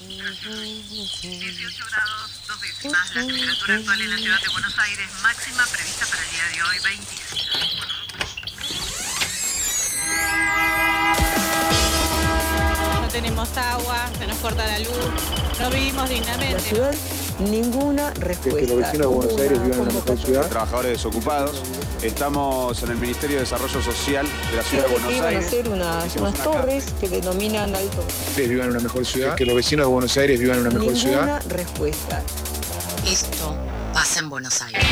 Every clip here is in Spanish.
18 grados, dos décimas. La temperatura actual en la ciudad de Buenos Aires, máxima prevista para el día de hoy, 25. No tenemos agua, se nos corta la luz, no vivimos dignamente ninguna respuesta. que los vecinos de Buenos Aires vivan en una mejor ciudad. Trabajadores desocupados. Estamos en el Ministerio de Desarrollo Social de la ciudad de Buenos Aires. Van a hacer unas, unas torres que denominan alto. Que vivan en una mejor ciudad. Que los vecinos de Buenos Aires vivan en una mejor ciudad. Ninguna respuesta. Esto pasa en Buenos Aires.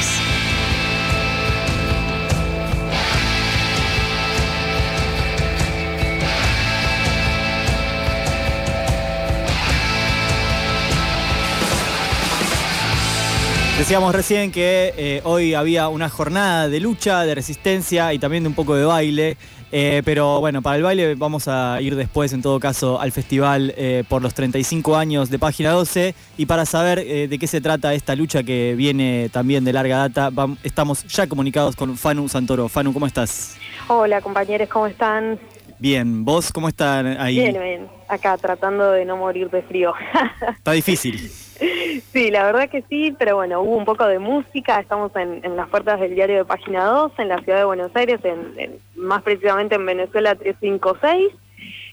Decíamos recién que eh, hoy había una jornada de lucha, de resistencia y también de un poco de baile. Eh, pero bueno, para el baile vamos a ir después, en todo caso, al festival eh, por los 35 años de Página 12. Y para saber de qué se trata esta lucha que viene también de larga data, estamos ya comunicados con Fanu Santoro. Fanu, ¿cómo estás? Hola compañeros, ¿cómo están? Bien, ¿vos cómo están ahí? Bien, bien, acá tratando de no morir de frío. Está difícil. Sí, la verdad que sí, pero bueno, hubo un poco de música, estamos en, las puertas del diario de Página 2, en la ciudad de Buenos Aires, en, más precisamente en Venezuela 356,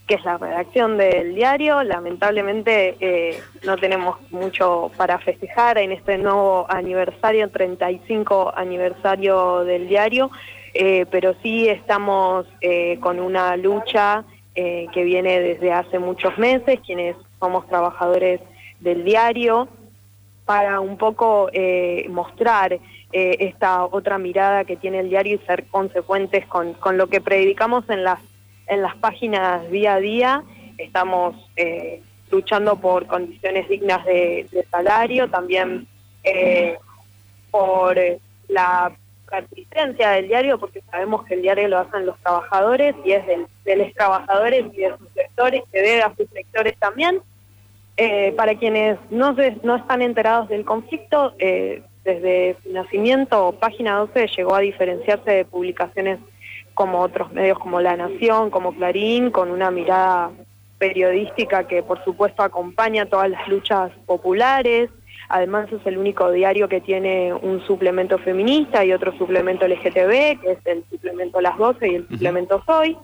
que es la redacción del diario. Lamentablemente eh, no tenemos mucho para festejar en este nuevo aniversario, 35 aniversario del diario, eh, pero sí estamos eh, con una lucha que viene desde hace muchos meses, quienes somos trabajadores del diario para un poco eh, mostrar eh, esta otra mirada que tiene el diario y ser consecuentes con, lo que predicamos en las, en las páginas día a día. Estamos eh, luchando por condiciones dignas de, salario, también por la persistencia del diario, porque sabemos que el diario lo hacen los trabajadores y es del, de los trabajadores y de sus sectores, que debe a sus sectores también. Eh, para quienes no, no están enterados del conflicto, eh, desde su nacimiento, Página 12 llegó a diferenciarse de publicaciones como otros medios como La Nación, como Clarín, con una mirada periodística que por supuesto acompaña todas las luchas populares. Además es el único diario que tiene un suplemento feminista y otro suplemento LGTB, que es el suplemento Las 12 y el suplemento Soy.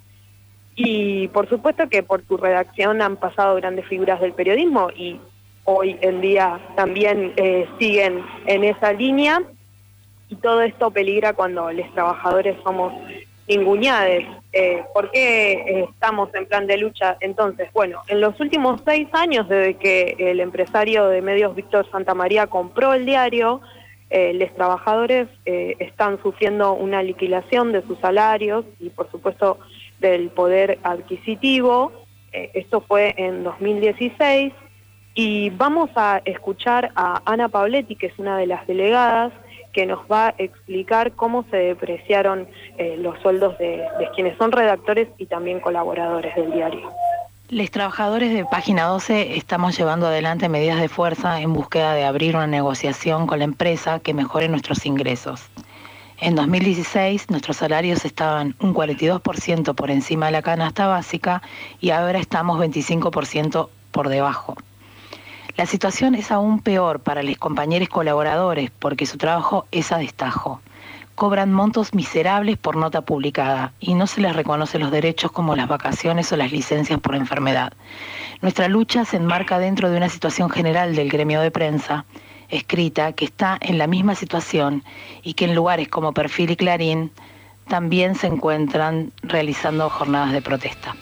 Y por supuesto que por tu redacción han pasado grandes figuras del periodismo y hoy en día también eh, siguen en esa línea y todo esto peligra cuando los trabajadores somos ninguñades. Eh, ¿Por qué estamos en plan de lucha? Entonces, bueno, en los últimos seis años, desde que el empresario de medios Víctor Santamaría compró el diario, eh, los trabajadores eh, están sufriendo una liquidación de sus salarios y, por supuesto, del poder adquisitivo. Eh, esto fue en 2016 y vamos a escuchar a Ana Pabletti, que es una de las delegadas, que nos va a explicar cómo se depreciaron eh, los sueldos de, quienes son redactores y también colaboradores del diario. Los trabajadores de Página 12 estamos llevando adelante medidas de fuerza en búsqueda de abrir una negociación con la empresa que mejore nuestros ingresos. En 2016 nuestros salarios estaban un 42% por encima de la canasta básica y ahora estamos 25% por debajo. La situación es aún peor para los compañeros colaboradores porque su trabajo es a destajo. Cobran montos miserables por nota publicada y no se les reconoce los derechos como las vacaciones o las licencias por enfermedad. Nuestra lucha se enmarca dentro de una situación general del gremio de prensa escrita que está en la misma situación y que en lugares como Perfil y Clarín también se encuentran realizando jornadas de protesta.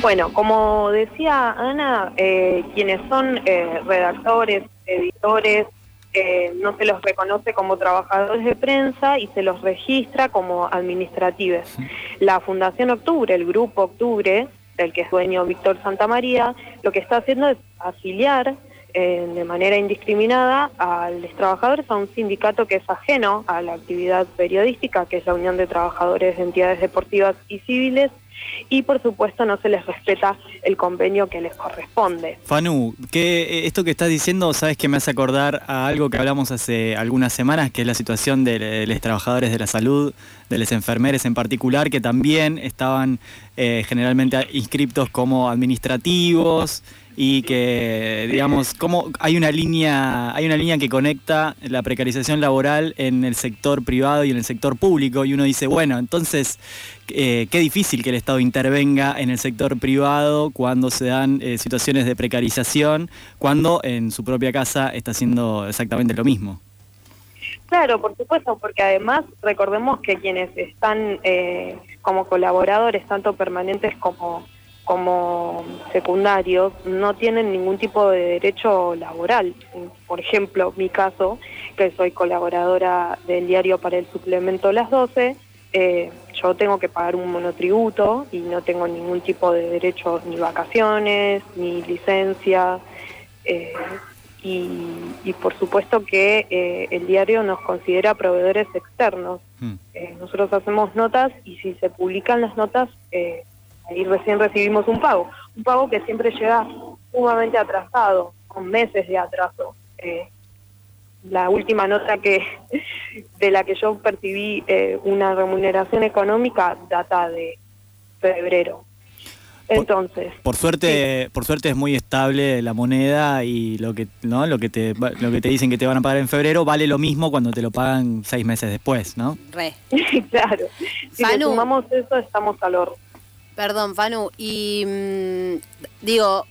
Bueno, como decía Ana, eh, quienes son eh, redactores, editores, eh, no se los reconoce como trabajadores de prensa y se los registra como administrativos. La Fundación Octubre, el Grupo Octubre, del que es dueño Víctor Santamaría, lo que está haciendo es afiliar de manera indiscriminada a los trabajadores a un sindicato que es ajeno a la actividad periodística, que es la Unión de Trabajadores de Entidades Deportivas y Civiles, y por supuesto no se les respeta el convenio que les corresponde. Fanu, que eh, esto que estás diciendo, sabes que me hace acordar a algo que hablamos hace algunas semanas, que es la situación de los trabajadores de la salud, de los enfermeros en particular, que también estaban eh, generalmente inscriptos como administrativos y que digamos como hay una línea hay una línea que conecta la precarización laboral en el sector privado y en el sector público y uno dice bueno entonces eh, qué difícil que el Estado intervenga en el sector privado cuando se dan eh, situaciones de precarización cuando en su propia casa está haciendo exactamente lo mismo Claro, por supuesto, porque además recordemos que quienes están eh, como colaboradores, tanto permanentes como como secundarios no tienen ningún tipo de derecho laboral. Por ejemplo, mi caso, que soy colaboradora del diario para el suplemento Las 12, eh, yo tengo que pagar un monotributo y no tengo ningún tipo de derecho ni vacaciones, ni licencia. Eh, y, por supuesto que eh, el diario nos considera proveedores externos. Mm. nosotros hacemos notas y si se publican las notas Ahí recién recibimos un pago, un pago que siempre llega sumamente atrasado, con meses de atraso. Eh, la última nota que de la que yo percibí eh, una remuneración económica data de febrero. Entonces, por, suerte, por suerte es muy estable la moneda y lo que no, lo que te lo que te dicen que te van a pagar en febrero vale lo mismo cuando te lo pagan seis meses después, ¿no? Re. claro. Si sumamos eso estamos al horno. Perdón, Fanu, y mm, digo,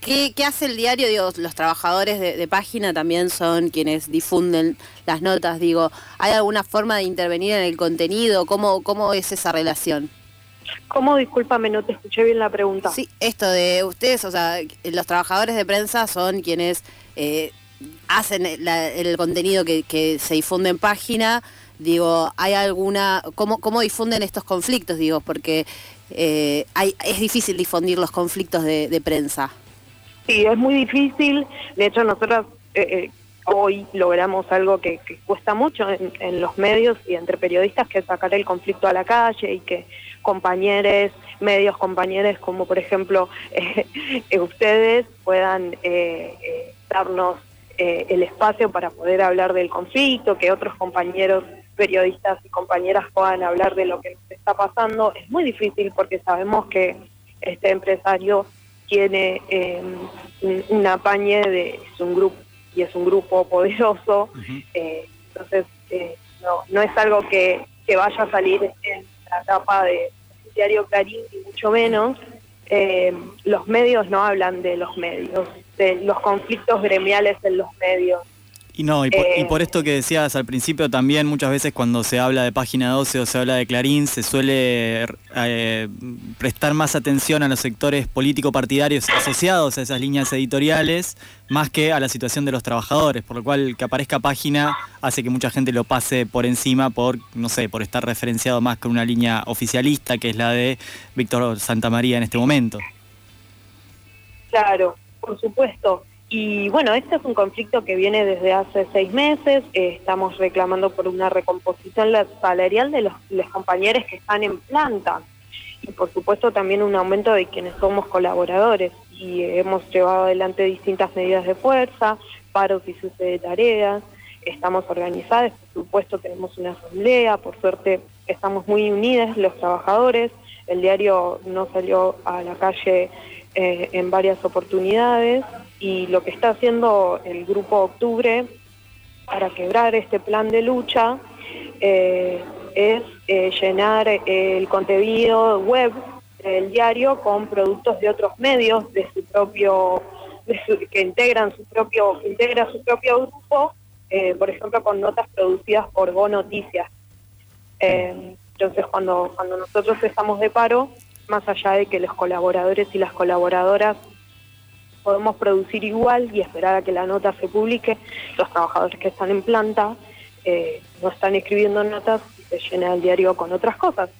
¿qué, hace el diario? Digo, los trabajadores de, página también son quienes difunden las notas. Digo, ¿hay alguna forma de intervenir en el contenido? ¿Cómo, cómo es esa relación? ¿Cómo? Discúlpame, no te escuché bien la pregunta. Sí, esto de ustedes, o sea, los trabajadores de prensa son quienes eh, hacen el contenido que, que se difunde en página. Digo, ¿hay alguna, cómo, cómo difunden estos conflictos? Digo, porque eh, es difícil difundir los conflictos de, prensa. Sí, es muy difícil. De hecho, nosotros eh, eh, hoy logramos algo que, cuesta mucho en, los medios y entre periodistas, que es sacar el conflicto a la calle y que compañeros, medios compañeros como por ejemplo ustedes puedan darnos el espacio para poder hablar del conflicto, que otros compañeros periodistas y compañeras puedan hablar de lo que nos está pasando. Es muy difícil porque sabemos que este empresario tiene eh, un, apañe de es un grupo y es un grupo poderoso, eh, entonces eh, no, no es algo que, que, vaya a salir en la etapa de diario Clarín ni mucho menos. Eh, los medios no hablan de los medios, de los conflictos gremiales en los medios. Y no, y por, eh. esto que decías al principio también, muchas veces cuando se habla de página 12 o se habla de Clarín, se suele eh, prestar más atención a los sectores político-partidarios asociados a esas líneas editoriales, más que a la situación de los trabajadores, por lo cual que aparezca página hace que mucha gente lo pase por encima por, no sé, por estar referenciado más con una línea oficialista, que es la de Víctor Santamaría en este momento. Claro, por supuesto. Y bueno, este es un conflicto que viene desde hace seis meses. Eh, estamos reclamando por una recomposición salarial de los, compañeros que están en planta. Y por supuesto también un aumento de quienes somos colaboradores. Y hemos llevado adelante distintas medidas de fuerza, paros y sucede de tareas. Estamos organizadas, por supuesto tenemos una asamblea, por suerte estamos muy unidas los trabajadores. El diario no salió a la calle eh, en varias oportunidades y lo que está haciendo el Grupo Octubre para quebrar este plan de lucha eh, es eh, llenar el contenido web del diario con productos de otros medios de su propio que integran su propio integra su propio grupo eh, por ejemplo con notas producidas por Go Noticias. Entonces cuando cuando nosotros estamos de paro más allá de que los colaboradores y las colaboradoras podemos producir igual y esperar a que la nota se publique. Los trabajadores que están en planta eh, no están escribiendo notas y se llena el diario con otras cosas.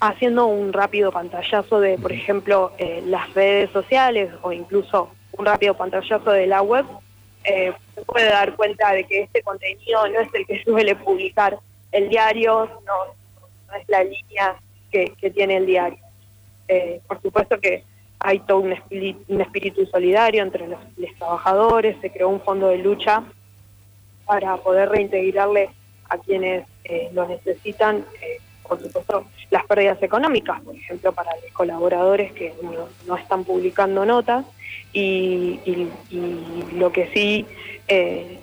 Haciendo un rápido pantallazo de, por ejemplo, eh, las redes sociales o incluso un rápido pantallazo de la web, eh, se puede dar cuenta de que este contenido no es el que suele publicar el diario, no, no es la línea que, que tiene el diario. Eh, por supuesto que hay todo un espíritu, solidario entre los, trabajadores, se creó un fondo de lucha para poder reintegrarle a quienes eh, lo necesitan, eh, por supuesto, las pérdidas económicas, por ejemplo, para los colaboradores que no, están publicando notas y, lo que sí, eh,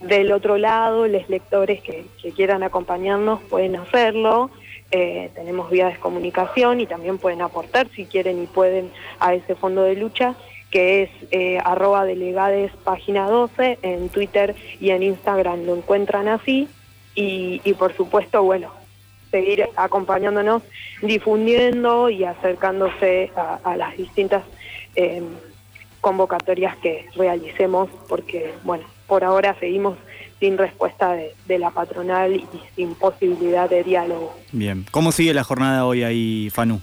del otro lado, los lectores que quieran acompañarnos pueden hacerlo. Eh, tenemos vías de comunicación y también pueden aportar si quieren y pueden a ese fondo de lucha que es eh, arroba delegades página 12 en Twitter y en Instagram lo encuentran así. Y, por supuesto bueno seguir acompañándonos difundiendo y acercándose a, a las distintas eh, convocatorias que realicemos porque bueno por ahora seguimos sin respuesta de, de la patronal y sin posibilidad de diálogo. Bien. ¿Cómo sigue la jornada hoy ahí, Fanu?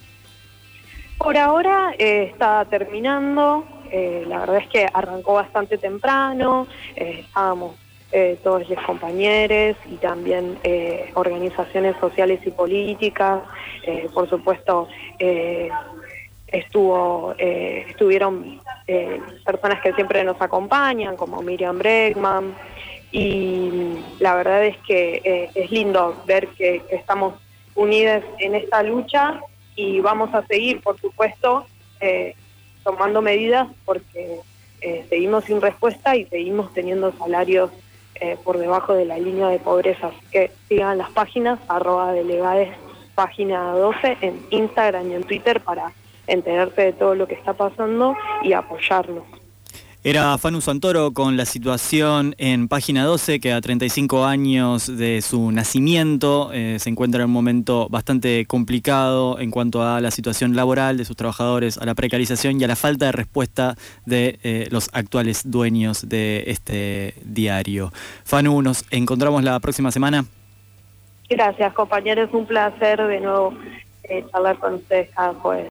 Por ahora eh, está terminando, eh, la verdad es que arrancó bastante temprano, eh, estábamos eh, todos los compañeros y también eh, organizaciones sociales y políticas, eh, por supuesto eh, estuvo, eh, estuvieron eh, personas que siempre nos acompañan, como Miriam Bregman, y la verdad es que eh, es lindo ver que, estamos unidas en esta lucha y vamos a seguir, por supuesto, eh, tomando medidas porque eh, seguimos sin respuesta y seguimos teniendo salarios por debajo de la línea de pobreza. Así que sigan las páginas, arroba delegades, página 12, en Instagram y en Twitter para enterarse de todo lo que está pasando y apoyarnos. Era Fanu Santoro con la situación en página 12, que a 35 años de su nacimiento eh, se encuentra en un momento bastante complicado en cuanto a la situación laboral de sus trabajadores, a la precarización y a la falta de respuesta de eh, los actuales dueños de este diario. Fanu, nos encontramos la próxima semana. Gracias, compañeros. Un placer de nuevo eh, charlar con ustedes cada jueves.